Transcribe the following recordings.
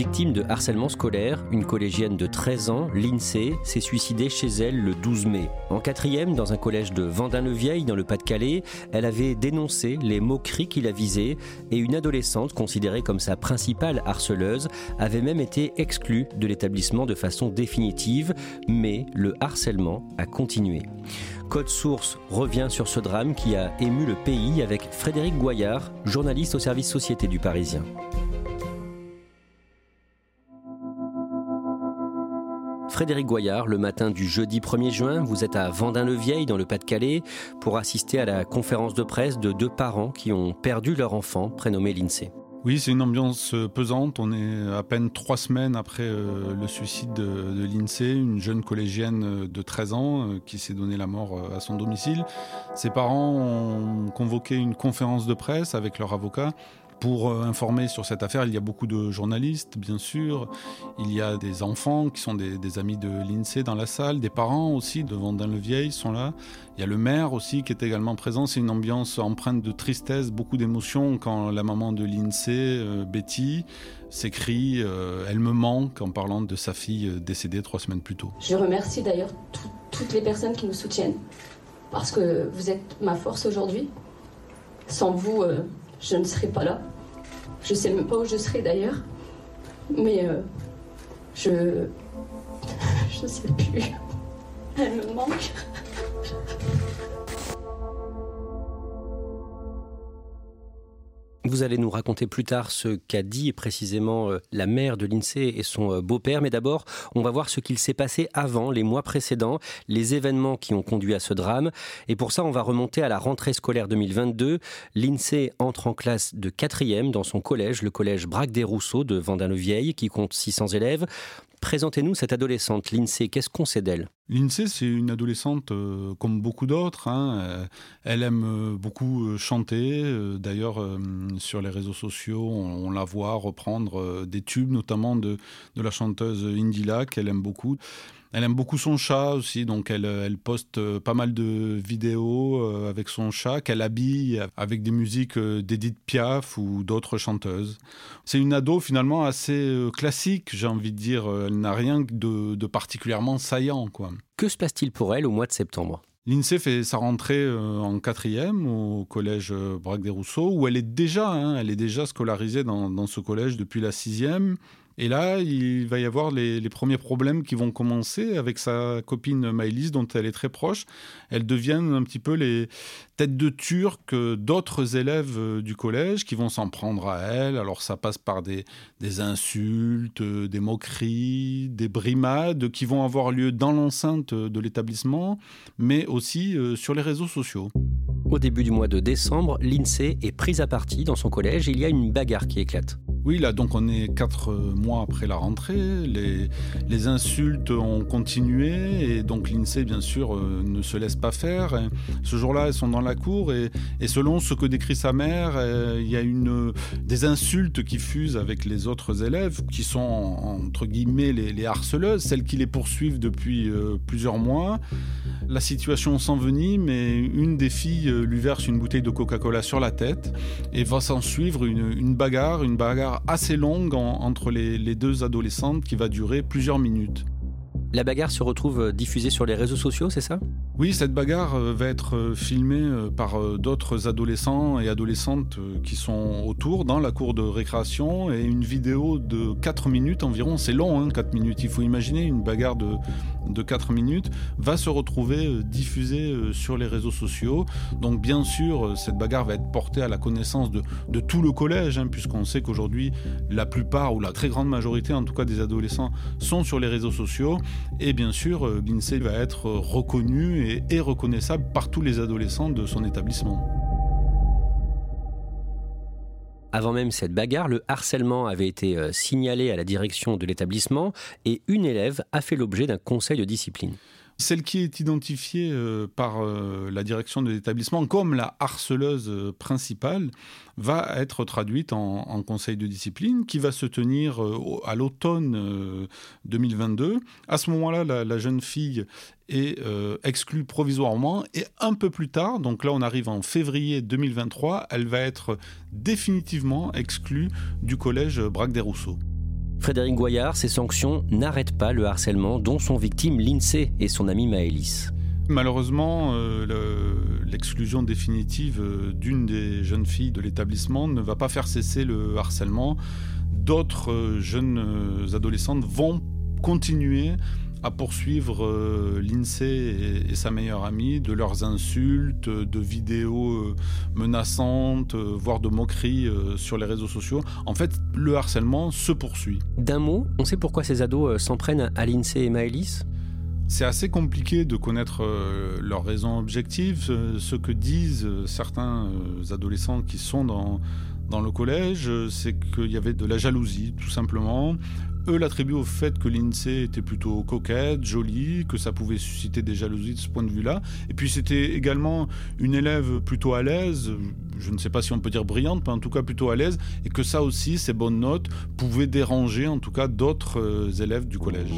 Victime de harcèlement scolaire, une collégienne de 13 ans, l'INSEE, s'est suicidée chez elle le 12 mai. En quatrième, dans un collège de Vendin-le-Vieil, dans le Pas-de-Calais, elle avait dénoncé les moqueries qui la visaient et une adolescente considérée comme sa principale harceleuse avait même été exclue de l'établissement de façon définitive, mais le harcèlement a continué. Code Source revient sur ce drame qui a ému le pays avec Frédéric Goyard, journaliste au service Société du Parisien. Frédéric Goyard, le matin du jeudi 1er juin, vous êtes à Vendin-le-Vieil dans le Pas-de-Calais pour assister à la conférence de presse de deux parents qui ont perdu leur enfant prénommé l'INSEE. Oui, c'est une ambiance pesante. On est à peine trois semaines après euh, le suicide de, de l'INSEE, une jeune collégienne de 13 ans euh, qui s'est donné la mort euh, à son domicile. Ses parents ont convoqué une conférence de presse avec leur avocat pour informer sur cette affaire, il y a beaucoup de journalistes, bien sûr. Il y a des enfants qui sont des, amis de l'INSEE dans la salle, des parents aussi de Vendin-le-Vieil sont là. Il y a le maire aussi qui est également présent. C'est une ambiance empreinte de tristesse, beaucoup d'émotions quand la maman de l'INSEE, euh, Betty, s'écrit euh, Elle me manque en parlant de sa fille décédée trois semaines plus tôt. Je remercie d'ailleurs tout, toutes les personnes qui nous soutiennent parce que vous êtes ma force aujourd'hui. Sans vous, euh, je ne serais pas là. Je sais même pas où je serais d'ailleurs. Mais euh, je. Je sais plus. Elle me manque. Vous allez nous raconter plus tard ce qu'a dit précisément euh, la mère de l'INSEE et son euh, beau-père, mais d'abord, on va voir ce qu'il s'est passé avant, les mois précédents, les événements qui ont conduit à ce drame. Et pour ça, on va remonter à la rentrée scolaire 2022. L'INSEE entre en classe de quatrième dans son collège, le collège Braque des Rousseaux de Vendin-le-Vieil, qui compte 600 élèves. Présentez-nous cette adolescente, l'INSEE. Qu'est-ce qu'on sait d'elle? L'INSEE, c'est une adolescente euh, comme beaucoup d'autres. Hein. Euh, Elle aime euh, beaucoup chanter. D'ailleurs, sur les réseaux sociaux, on, la voit reprendre des tubes, notamment de, de la chanteuse Indila, qu'elle aime beaucoup. Elle aime beaucoup son chat aussi, donc elle, elle poste euh, pas mal de vidéos euh, avec son chat qu'elle habille avec des musiques euh, d'Edith Piaf ou d'autres chanteuses. C'est une ado finalement assez euh, classique, j'ai envie de dire. Elle n'a rien de, de particulièrement saillant, quoi. Que se passe-t-il pour elle au mois de septembre? L'INSEE fait sa rentrée euh, en quatrième au collège euh, Braque des Rousseaux, où elle est déjà, hein, elle est déjà scolarisée dans, dans ce collège depuis la sixième. Et là, il va y avoir les, premiers problèmes qui vont commencer avec sa copine Maëlys, dont elle est très proche. Elles deviennent un petit peu les têtes de turc d'autres élèves euh, du collège qui vont s'en prendre à elle. Alors ça passe par des, insultes, des moqueries, des brimades qui vont avoir lieu dans l'enceinte de l'établissement, mais aussi euh, sur les réseaux sociaux. Au début du mois de décembre, l'INSEE est prise à partie dans son collège. Il y a une bagarre qui éclate. Oui, là, donc on est quatre mois après la rentrée. Les, insultes ont continué et donc l'INSEE, bien sûr, euh, ne se laisse pas faire. Et ce jour-là, elles sont dans la cour et, et, selon ce que décrit sa mère, euh, il y a des insultes qui fusent avec les autres élèves qui sont, entre guillemets, les, harceleuses, celles qui les poursuivent depuis euh, plusieurs mois. La situation s'envenime et une des filles lui verse une bouteille de Coca-Cola sur la tête et va s'en suivre une, une bagarre, une bagarre assez longue en, entre les, les deux adolescentes qui va durer plusieurs minutes. La bagarre se retrouve euh, diffusée sur les réseaux sociaux, c'est ça? Oui, cette bagarre euh, va être euh, filmée par d'autres adolescents et adolescentes qui sont autour dans la cour de récréation et une vidéo de 4 minutes environ, c'est long, hein, 4 minutes, il faut imaginer une bagarre de, de 4 minutes, va se retrouver diffusée sur les réseaux sociaux. Donc bien sûr, cette bagarre va être portée à la connaissance de, de tout le collège, hein, puisqu'on sait qu'aujourd'hui, la plupart ou la très grande majorité en tout cas des adolescents sont sur les réseaux sociaux. Et bien sûr, euh, l'INSEE va être reconnu et, reconnaissable par tous les adolescents de son établissement. Avant même cette bagarre, le harcèlement avait été euh, signalé à la direction de l'établissement et une élève a fait l'objet d'un conseil de discipline. Celle qui est identifiée euh, par la direction de l'établissement comme la harceleuse principale va être traduite en, conseil de discipline qui va se tenir euh, à l'automne 2022. Euh, à ce moment-là, la, jeune fille est euh, exclue provisoirement et un peu plus tard, donc là on arrive en février 2023, elle va être définitivement exclue du collège Braque des Rousseaux. Frédéric Goyard, ces sanctions n'arrêtent pas le harcèlement dont sont victimes l'INSEE et son ami Maëlys. Malheureusement, euh, l'exclusion définitive euh, d'une des jeunes filles de l'établissement ne va pas faire cesser le harcèlement. D'autres euh, jeunes adolescentes vont continuer à poursuivre l'INSEE et, sa meilleure amie de leurs insultes, de vidéos menaçantes, voire de moqueries sur les réseaux sociaux. En fait, le harcèlement se poursuit. D'un mot, on sait pourquoi ces ados s'en prennent à l'INSEE et Maëlys? C'est assez compliqué de connaître euh, leurs raisons objectives. Ce que disent euh, certains euh, adolescents qui sont dans, dans le collège, c'est qu'il y avait de la jalousie, tout simplement. Eux l'attribuent au fait que l'INSEE était plutôt coquette, jolie, que ça pouvait susciter des jalousies de ce point de vue-là. Et puis c'était également une élève plutôt à l'aise, je ne sais pas si on peut dire brillante, mais en tout cas plutôt à l'aise, et que ça aussi, ces bonnes notes, pouvaient déranger en tout cas d'autres élèves du collège.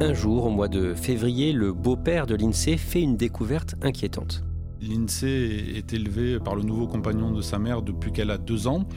Un jour, au mois de février, le beau-père de l'INSEE fait une découverte inquiétante. L'INSEE est élevé par le nouveau compagnon de sa mère depuis qu'elle a deux ans.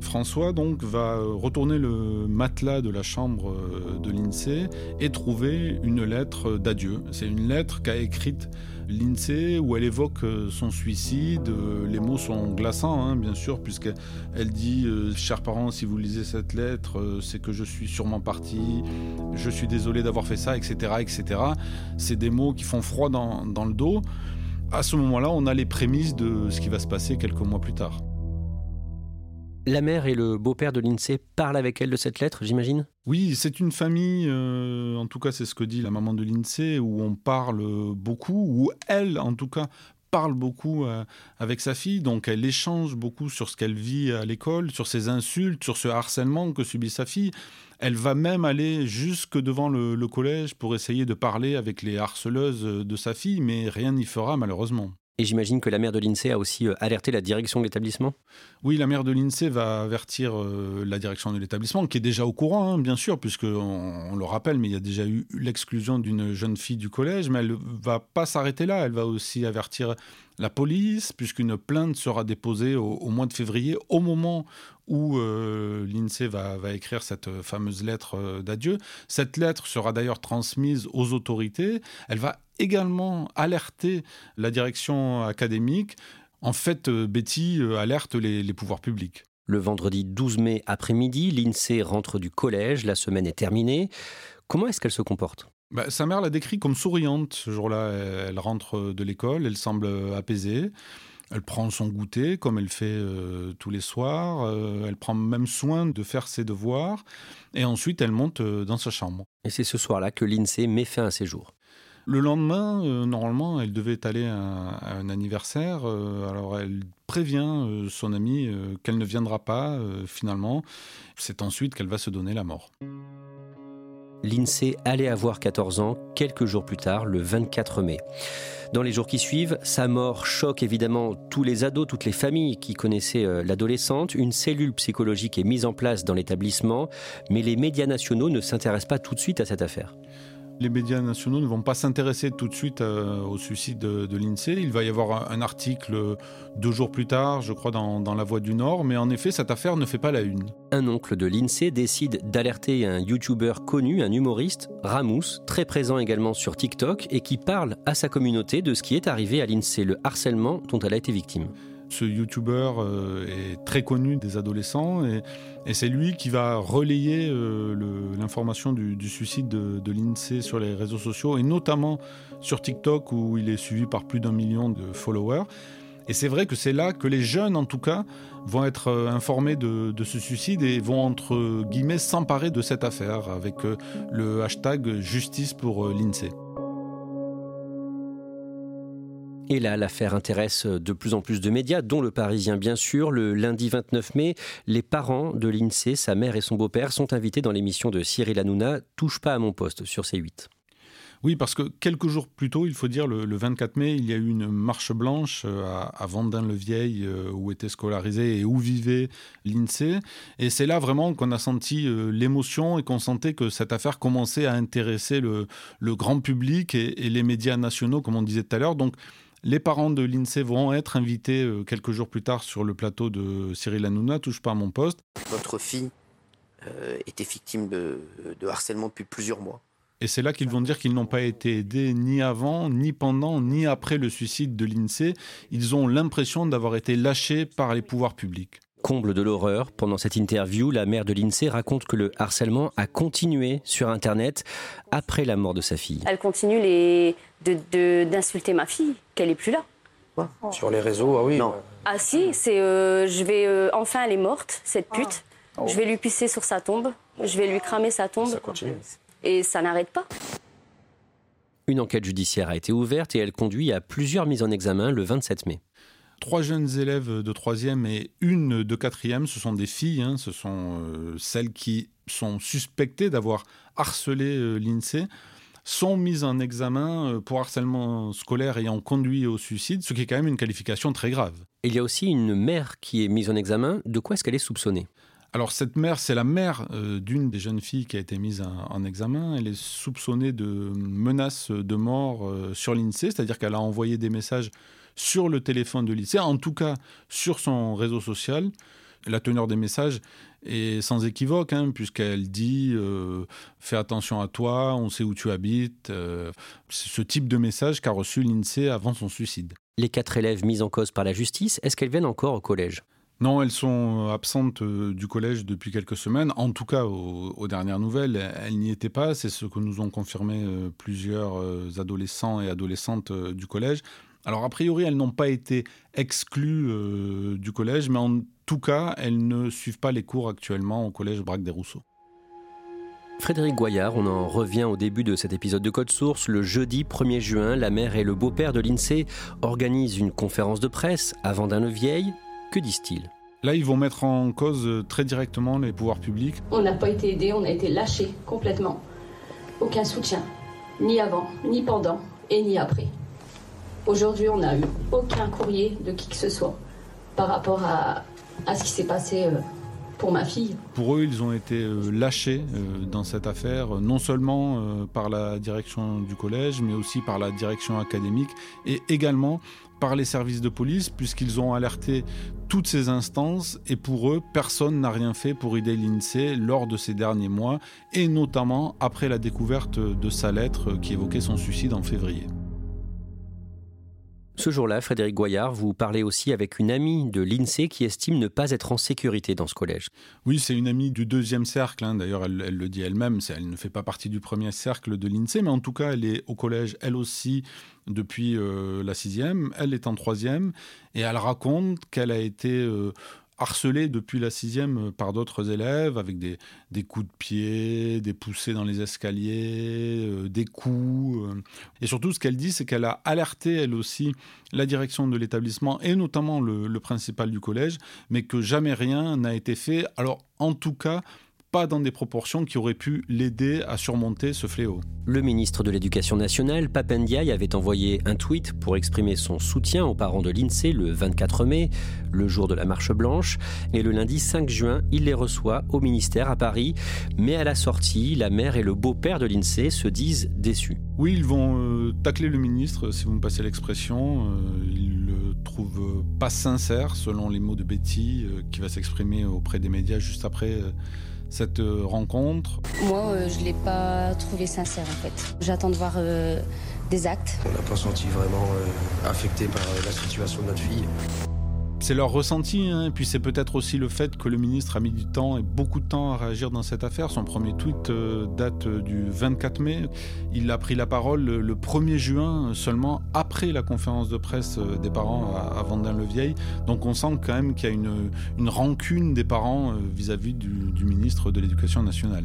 François donc va retourner le matelas de la chambre euh, de l'INSEE et trouver une lettre d'adieu. C'est une lettre qu'a écrite l'INSEE où elle évoque euh, son suicide. Euh, les mots sont glaçants, hein, bien sûr, puisqu'elle dit Chers parents, si vous lisez cette lettre, c'est que je suis sûrement parti, je suis désolé d'avoir fait ça, etc. etc. C'est des mots qui font froid dans le dos. À ce moment-là, on a les prémices de ce qui va se passer quelques mois plus tard. La mère et le beau-père de l'INSEE parlent avec elle de cette lettre, j'imagine? Oui, c'est une famille, euh, en tout cas c'est ce que dit la maman de l'INSEE, où on parle beaucoup, où elle, en tout cas, parle beaucoup euh, avec sa fille, donc elle échange beaucoup sur ce qu'elle vit à l'école, sur ses insultes, sur ce harcèlement que subit sa fille. Elle va même aller jusque devant le collège pour essayer de parler avec les harceleuses de sa fille, mais rien n'y fera malheureusement. Et j'imagine que la mère de l'INSEE a aussi euh, alerté la direction de l'établissement? Oui, la mère de l'INSEE va avertir euh, la direction de l'établissement, qui est déjà au courant, hein, bien sûr, puisqu'on on le rappelle, mais il y a déjà eu l'exclusion d'une jeune fille du collège, mais elle ne va pas s'arrêter là, elle va aussi avertir la police, puisqu'une plainte sera déposée au, mois de février, au moment où euh, l'INSEE va, écrire cette fameuse lettre d'adieu. Cette lettre sera d'ailleurs transmise aux autorités. Elle va également alerter la direction académique. En fait, euh, Betty euh, alerte les, pouvoirs publics. Le vendredi 12 mai après-midi, l'INSEE rentre du collège, la semaine est terminée. Comment est-ce qu'elle se comporte? Bah, Sa mère la décrit comme souriante ce jour-là. Elle rentre de l'école, elle semble apaisée. Elle prend son goûter comme elle fait euh, tous les soirs. elle prend même soin de faire ses devoirs. Et ensuite, elle monte dans sa chambre. Et c'est ce soir-là que l'INSEE met fin à ses jours. Le lendemain, euh, normalement, elle devait aller à, un anniversaire. Euh, alors elle prévient euh, son amie qu'elle ne viendra pas finalement. C'est ensuite qu'elle va se donner la mort. L'INSEE allait avoir 14 ans quelques jours plus tard, le 24 mai. Dans les jours qui suivent, sa mort choque évidemment tous les ados, toutes les familles qui connaissaient l'adolescente. Une cellule psychologique est mise en place dans l'établissement, mais les médias nationaux ne s'intéressent pas tout de suite à cette affaire. Les médias nationaux ne vont pas s'intéresser tout de suite euh, au suicide de, l'INSEE. Il va y avoir un, article deux jours plus tard, je crois, dans, La Voix du Nord, mais en effet, cette affaire ne fait pas la une. Un oncle de l'INSEE décide d'alerter un YouTuber connu, un humoriste, Ramous, très présent également sur TikTok, et qui parle à sa communauté de ce qui est arrivé à l'INSEE, le harcèlement dont elle a été victime. Ce YouTuber euh, est très connu des adolescents et, c'est lui qui va relayer euh, l'information du, suicide de, de l'INSEE sur les réseaux sociaux et notamment sur TikTok où il est suivi par plus d'un million de followers. Et c'est vrai que c'est là que les jeunes, en tout cas, vont être euh, informés de, de, ce suicide et vont, entre guillemets, s'emparer de cette affaire avec le hashtag justice pour l'INSEE. Et là, l'affaire intéresse de plus en plus de médias, dont le Parisien bien sûr. Le lundi 29 mai, les parents de l'INSEE, sa mère et son beau-père, sont invités dans l'émission de Cyril Hanouna, Touche pas à mon poste, sur C8. Oui, parce que quelques jours plus tôt, il faut dire, le, 24 mai, il y a eu une marche blanche euh, à, Vendin-le-Vieil, euh, où était scolarisé et où vivait l'INSEE. Et c'est là vraiment qu'on a senti euh, l'émotion et qu'on sentait que cette affaire commençait à intéresser le, grand public et, et, les médias nationaux, comme on disait tout à l'heure. Donc, les parents de l'INSEE vont être invités euh, quelques jours plus tard sur le plateau de Cyril Hanouna, touche pas à mon poste. Votre fille euh, était victime de, harcèlement depuis plusieurs mois. Et c'est là qu'ils vont dire qu'ils n'ont pas été aidés ni avant, ni pendant, ni après le suicide de l'INSEE. Ils ont l'impression d'avoir été lâchés par les pouvoirs publics. Comble de l'horreur, pendant cette interview, la mère de l'INSEE raconte que le harcèlement a continué sur Internet après la mort de sa fille. Elle continue les... d'insulter ma fille, qu'elle est plus là. Sur les réseaux, ah oui. Non. Ah si, c'est euh, je vais euh, enfin elle est morte cette pute. Ah. Je vais lui pisser sur sa tombe, je vais lui cramer sa tombe. Ça continue. Et ça n'arrête pas. Une enquête judiciaire a été ouverte et elle conduit à plusieurs mises en examen le 27 mai trois jeunes élèves de troisième et une de quatrième. Ce sont des filles, hein. ce sont euh, celles qui sont suspectées d'avoir harcelé euh, l'INSEE sont mises en examen euh, pour harcèlement scolaire ayant conduit au suicide, ce qui est quand même une qualification très grave. Il y a aussi une mère qui est mise en examen. De quoi est-ce qu'elle est soupçonnée? Alors cette mère, c'est la mère d'une des jeunes filles qui a été mise en, examen. Elle est soupçonnée de menaces de mort sur l'INSEE, c'est-à-dire qu'elle a envoyé des messages sur le téléphone de lycée, en tout cas sur son réseau social. La teneur des messages est sans équivoque, hein, puisqu'elle dit euh, Fais attention à toi, on sait où tu habites. Euh, c'est ce type de message qu'a reçu l'INSEE avant son suicide. Les quatre élèves mis en cause par la justice, est-ce qu'elles viennent encore au collège? Non, elles sont absentes euh, du collège depuis quelques semaines. En tout cas, aux, dernières nouvelles, elles n'y étaient pas. C'est ce que nous ont confirmé plusieurs adolescents et adolescentes du collège. Alors a priori, elles n'ont pas été exclues euh, du collège, mais en tout cas, elles ne suivent pas les cours actuellement au collège Braque des Rousseaux. Frédéric Goyard, on en revient au début de cet épisode de Code Source. Le jeudi 1er juin, la mère et le beau-père de l'INSEE organisent une conférence de presse à Vendin-le-Vieil. Que disent-ils? Là, ils vont mettre en cause très directement les pouvoirs publics. On n'a pas été aidés, on a été lâchés complètement. Aucun soutien, ni avant, ni pendant et ni après. Aujourd'hui, on n'a eu aucun courrier de qui que ce soit par rapport à, ce qui s'est passé euh, pour ma fille. Pour eux, ils ont été euh, lâchés euh, dans cette affaire, non seulement par la direction du collège, mais aussi par la direction académique et également par les services de police, puisqu'ils ont alerté toutes ces instances et pour eux, personne n'a rien fait pour aider l'INSEE lors de ces derniers mois, et notamment après la découverte de sa lettre qui évoquait son suicide en février. Ce jour-là, Frédéric Goyard, vous parlez aussi avec une amie de l'INSEE qui estime ne pas être en sécurité dans ce collège. Oui, c'est une amie du deuxième cercle. Hein. D'ailleurs, elle, le dit elle-même. Elle ne fait pas partie du premier cercle de l'INSEE, mais en tout cas, elle est au collège, elle aussi, depuis euh, la sixième. Elle est en troisième et elle raconte qu'elle a été euh, harcelé depuis la sixième par d'autres élèves avec des, des, coups de pied, des poussées dans les escaliers, euh, des coups. Euh. Et surtout, ce qu'elle dit, c'est qu'elle a alerté, elle aussi, la direction de l'établissement et notamment le, principal du collège, mais que jamais rien n'a été fait. Alors, en tout cas, pas dans des proportions qui auraient pu l'aider à surmonter ce fléau. Le ministre de l'Éducation nationale, Papendiaï, avait envoyé un tweet pour exprimer son soutien aux parents de l'INSEE le 24 mai, le jour de la marche blanche, et le lundi 5 juin, il les reçoit au ministère à Paris, mais à la sortie, la mère et le beau-père de l'INSEE se disent déçus. Oui, ils vont euh, tacler le ministre, si vous me passez l'expression. Euh, ils le trouvent pas sincère, selon les mots de Betty, euh, qui va s'exprimer auprès des médias juste après cette rencontre. Moi, je ne l'ai pas trouvé sincère en fait. J'attends de voir des actes. On n'a pas senti vraiment affecté par la situation de notre fille. C'est leur ressenti, hein. puis c'est peut-être aussi le fait que le ministre a mis du temps et beaucoup de temps à réagir dans cette affaire. Son premier tweet euh, date du 24 mai. Il a pris la parole le 1er juin, seulement après la conférence de presse euh, des parents à, Vendin-le-Vieil. Donc on sent quand même qu'il y a une, une, rancune des parents euh, vis-à-vis du, du ministre de l'Éducation nationale.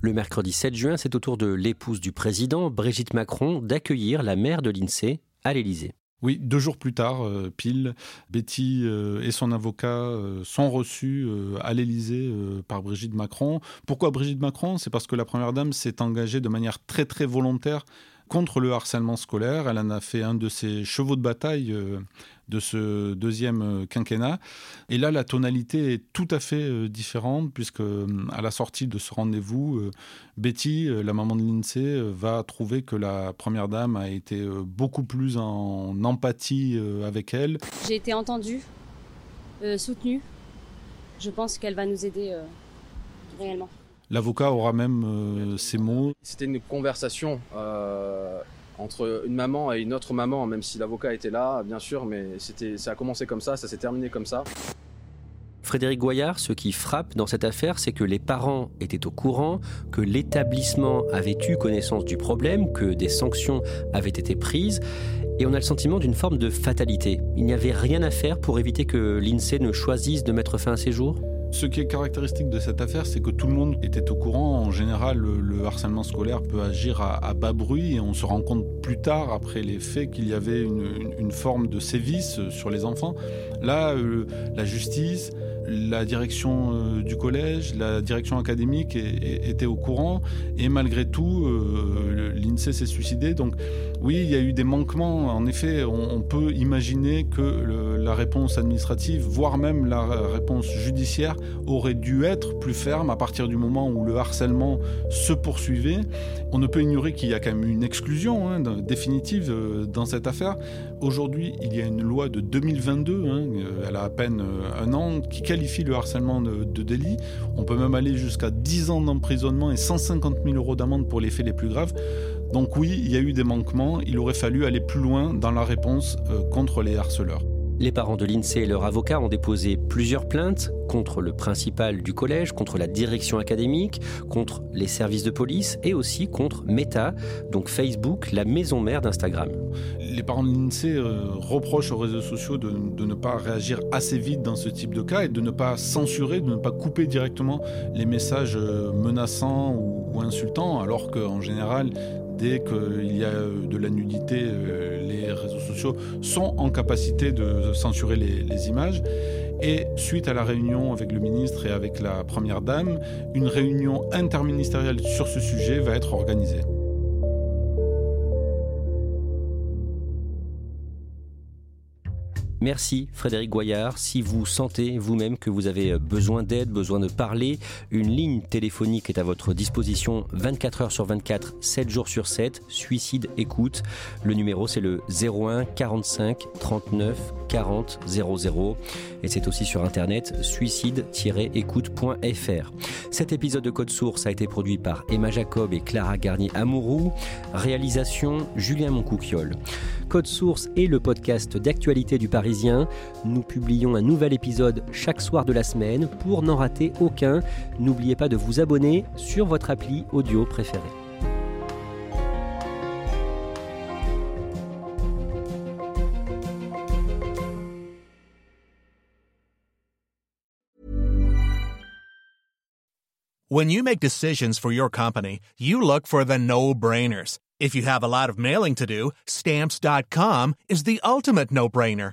Le mercredi 7 juin, c'est au tour de l'épouse du président, Brigitte Macron, d'accueillir la mère de l'INSEE à l'Élysée. Oui, deux jours plus tard, euh, pile, Betty euh, et son avocat euh, sont reçus à l'Élysée par Brigitte Macron. Pourquoi Brigitte Macron? C'est parce que la Première Dame s'est engagée de manière très très volontaire contre le harcèlement scolaire. Elle en a fait un de ses chevaux de bataille de ce deuxième euh, quinquennat. Et là, la tonalité est tout à fait euh, différente, puisque euh, à la sortie de ce rendez-vous, Betty, la maman de l'INSEE, va trouver que la première dame a été beaucoup plus en empathie avec elle. J'ai été entendue, soutenue. Je pense qu'elle va nous aider réellement. L'avocat aura même ces mots. C'était une conversation entre une maman et une autre maman, même si l'avocat était là, bien sûr, mais c'était, ça a commencé comme ça, ça s'est terminé comme ça. Frédéric Goyard, ce qui frappe dans cette affaire, c'est que les parents étaient au courant, que l'établissement avait eu connaissance du problème, que des sanctions avaient été prises, et on a le sentiment d'une forme de fatalité. Il n'y avait rien à faire pour éviter que l'INSEE ne choisisse de mettre fin à ses jours? Ce qui est caractéristique de cette affaire, c'est que tout le monde était au courant. En général, le, harcèlement scolaire peut agir à, bas bruit et on se rend compte plus tard, après les faits, qu'il y avait une, forme de sévice sur les enfants. Là, euh, la justice, la direction euh, du collège, la direction académique était au courant et malgré tout, euh, l'INSEE s'est suicidé. Donc oui, il y a eu des manquements. En effet, on, peut imaginer que la réponse administrative, voire même la réponse judiciaire, aurait dû être plus ferme à partir du moment où le harcèlement se poursuivait. On ne peut ignorer qu'il y a quand même une exclusion hein, définitive euh, dans cette affaire. Aujourd'hui, il y a une loi de 2022, hein, elle a à peine un an, qui qualifie le harcèlement de, délit. On peut même aller jusqu'à 10 ans d'emprisonnement et 150 000 euros d'amende pour les faits les plus graves. Donc oui, il y a eu des manquements, il aurait fallu aller plus loin dans la réponse euh, contre les harceleurs. Les parents de l'INSEE et leur avocat ont déposé plusieurs plaintes contre le principal du collège, contre la direction académique, contre les services de police et aussi contre Meta, donc Facebook, la maison mère d'Instagram. Les parents de l'INSEE euh, reprochent aux réseaux sociaux de, ne pas réagir assez vite dans ce type de cas et de ne pas censurer, de ne pas couper directement les messages euh, menaçants ou, insultants, alors qu'en général, dès qu'il y a euh, de la nudité, les réseaux sociaux sont en capacité de censurer les, images. Et suite à la réunion avec le ministre et avec la Première Dame, une réunion interministérielle sur ce sujet va être organisée. Merci Frédéric Goyard. Si vous sentez vous-même que vous avez besoin d'aide, besoin de parler, une ligne téléphonique est à votre disposition 24 heures sur 24, 7 jours sur 7. Suicide écoute. Le numéro c'est le 01 45 39 40 00 et c'est aussi sur internet suicide-écoute.fr. Cet épisode de Code Source a été produit par Emma Jacob et Clara Garnier Amourou. Réalisation Julien Moncouquiole. Code Source est le podcast d'actualité du Nous publions un nouvel épisode chaque soir de la semaine. Pour n'en rater aucun, n'oubliez pas de vous abonner sur votre appli audio préférée. When you make decisions for your company, you look for the no-brainers. If you have a lot of mailing to do, stamps.com is the ultimate no-brainer.